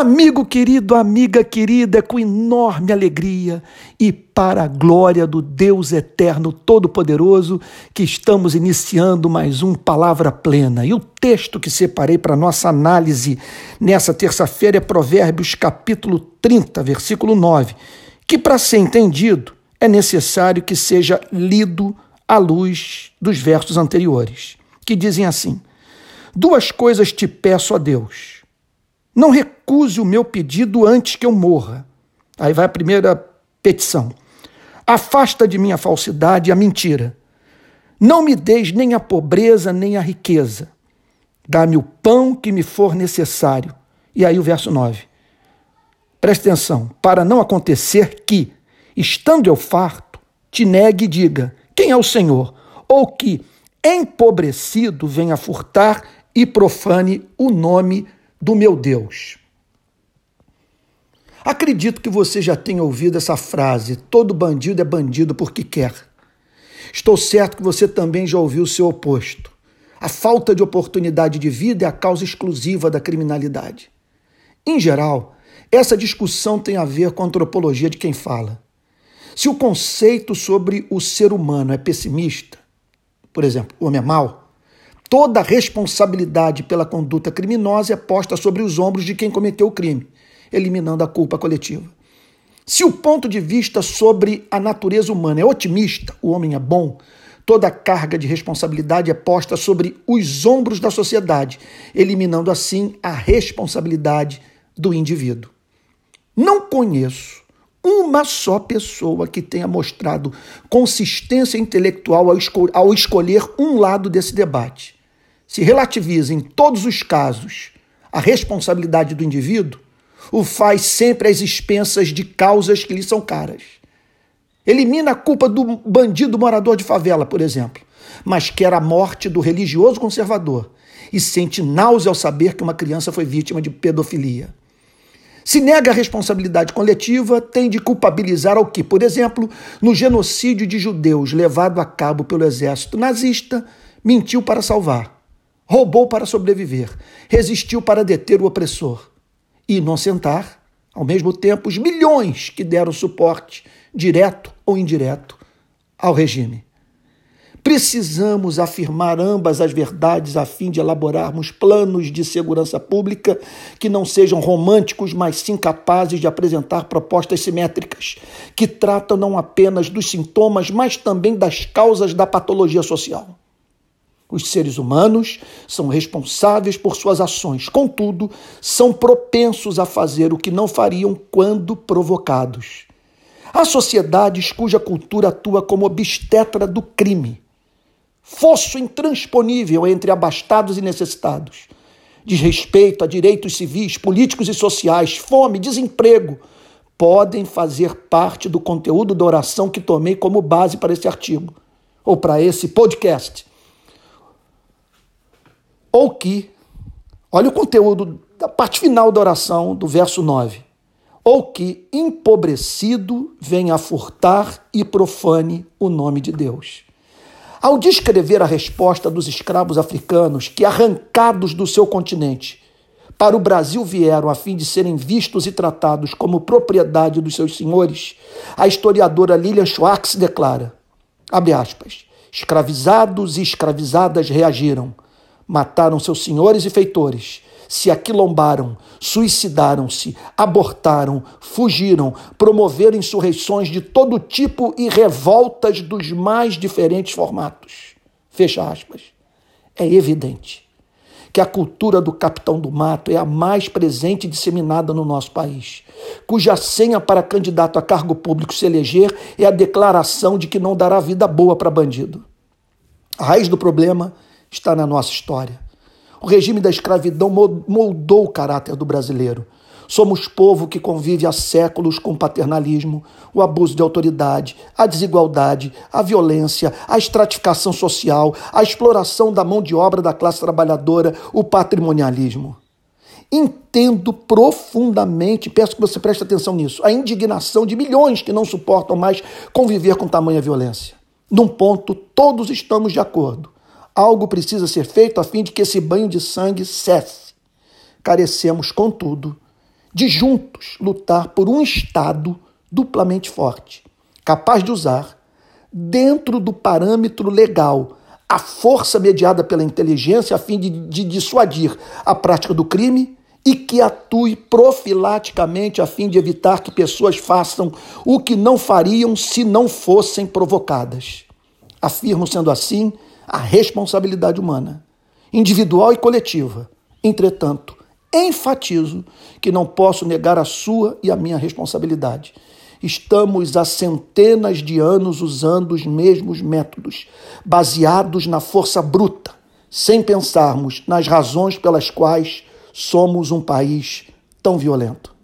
Amigo querido, amiga querida, é com enorme alegria e para a glória do Deus Eterno Todo-Poderoso que estamos iniciando mais um Palavra Plena. E o texto que separei para nossa análise nessa terça-feira é Provérbios capítulo 30, versículo 9, que para ser entendido é necessário que seja lido à luz dos versos anteriores, que dizem assim: Duas coisas te peço a Deus não recuse o meu pedido antes que eu morra. Aí vai a primeira petição. Afasta de mim a falsidade e a mentira. Não me deis nem a pobreza nem a riqueza. Dá-me o pão que me for necessário. E aí o verso 9. Preste atenção, para não acontecer que, estando eu farto, te negue e diga: Quem é o Senhor? Ou que, empobrecido, venha furtar e profane o nome do meu Deus. Acredito que você já tenha ouvido essa frase: todo bandido é bandido porque quer. Estou certo que você também já ouviu o seu oposto. A falta de oportunidade de vida é a causa exclusiva da criminalidade. Em geral, essa discussão tem a ver com a antropologia de quem fala. Se o conceito sobre o ser humano é pessimista, por exemplo, o homem é mau, Toda responsabilidade pela conduta criminosa é posta sobre os ombros de quem cometeu o crime, eliminando a culpa coletiva. Se o ponto de vista sobre a natureza humana é otimista, o homem é bom, toda a carga de responsabilidade é posta sobre os ombros da sociedade, eliminando assim a responsabilidade do indivíduo. Não conheço uma só pessoa que tenha mostrado consistência intelectual ao escolher um lado desse debate. Se relativiza em todos os casos a responsabilidade do indivíduo, o faz sempre às expensas de causas que lhe são caras. Elimina a culpa do bandido morador de favela, por exemplo, mas quer a morte do religioso conservador e sente náusea ao saber que uma criança foi vítima de pedofilia. Se nega a responsabilidade coletiva, tem de culpabilizar ao que, por exemplo, no genocídio de judeus levado a cabo pelo exército nazista, mentiu para salvar, roubou para sobreviver, resistiu para deter o opressor e inocentar, ao mesmo tempo, os milhões que deram suporte, direto ou indireto, ao regime. Precisamos afirmar ambas as verdades a fim de elaborarmos planos de segurança pública que não sejam românticos, mas sim capazes de apresentar propostas simétricas, que tratam não apenas dos sintomas, mas também das causas da patologia social. Os seres humanos são responsáveis por suas ações, contudo, são propensos a fazer o que não fariam quando provocados. Há sociedades cuja cultura atua como obstetra do crime fosso intransponível entre abastados e necessitados. Desrespeito a direitos civis, políticos e sociais, fome, desemprego, podem fazer parte do conteúdo da oração que tomei como base para esse artigo, ou para esse podcast. Ou que, olha o conteúdo da parte final da oração, do verso 9. Ou que, empobrecido, venha furtar e profane o nome de Deus. Ao descrever a resposta dos escravos africanos que, arrancados do seu continente, para o Brasil vieram a fim de serem vistos e tratados como propriedade dos seus senhores, a historiadora Lilian Schwartz declara, abre aspas, escravizados e escravizadas reagiram, mataram seus senhores e feitores, se aquilombaram, suicidaram-se, abortaram, fugiram, promoveram insurreições de todo tipo e revoltas dos mais diferentes formatos. Fecha aspas. É evidente que a cultura do capitão do mato é a mais presente e disseminada no nosso país, cuja senha para candidato a cargo público se eleger é a declaração de que não dará vida boa para bandido. A raiz do problema está na nossa história. O regime da escravidão moldou o caráter do brasileiro. Somos povo que convive há séculos com o paternalismo, o abuso de autoridade, a desigualdade, a violência, a estratificação social, a exploração da mão de obra da classe trabalhadora, o patrimonialismo. Entendo profundamente, peço que você preste atenção nisso, a indignação de milhões que não suportam mais conviver com tamanha violência. Num ponto, todos estamos de acordo. Algo precisa ser feito a fim de que esse banho de sangue cesse. Carecemos, contudo, de juntos lutar por um Estado duplamente forte, capaz de usar, dentro do parâmetro legal, a força mediada pela inteligência a fim de, de dissuadir a prática do crime e que atue profilaticamente a fim de evitar que pessoas façam o que não fariam se não fossem provocadas. Afirmo, sendo assim, a responsabilidade humana, individual e coletiva. Entretanto, enfatizo que não posso negar a sua e a minha responsabilidade. Estamos há centenas de anos usando os mesmos métodos, baseados na força bruta, sem pensarmos nas razões pelas quais somos um país tão violento.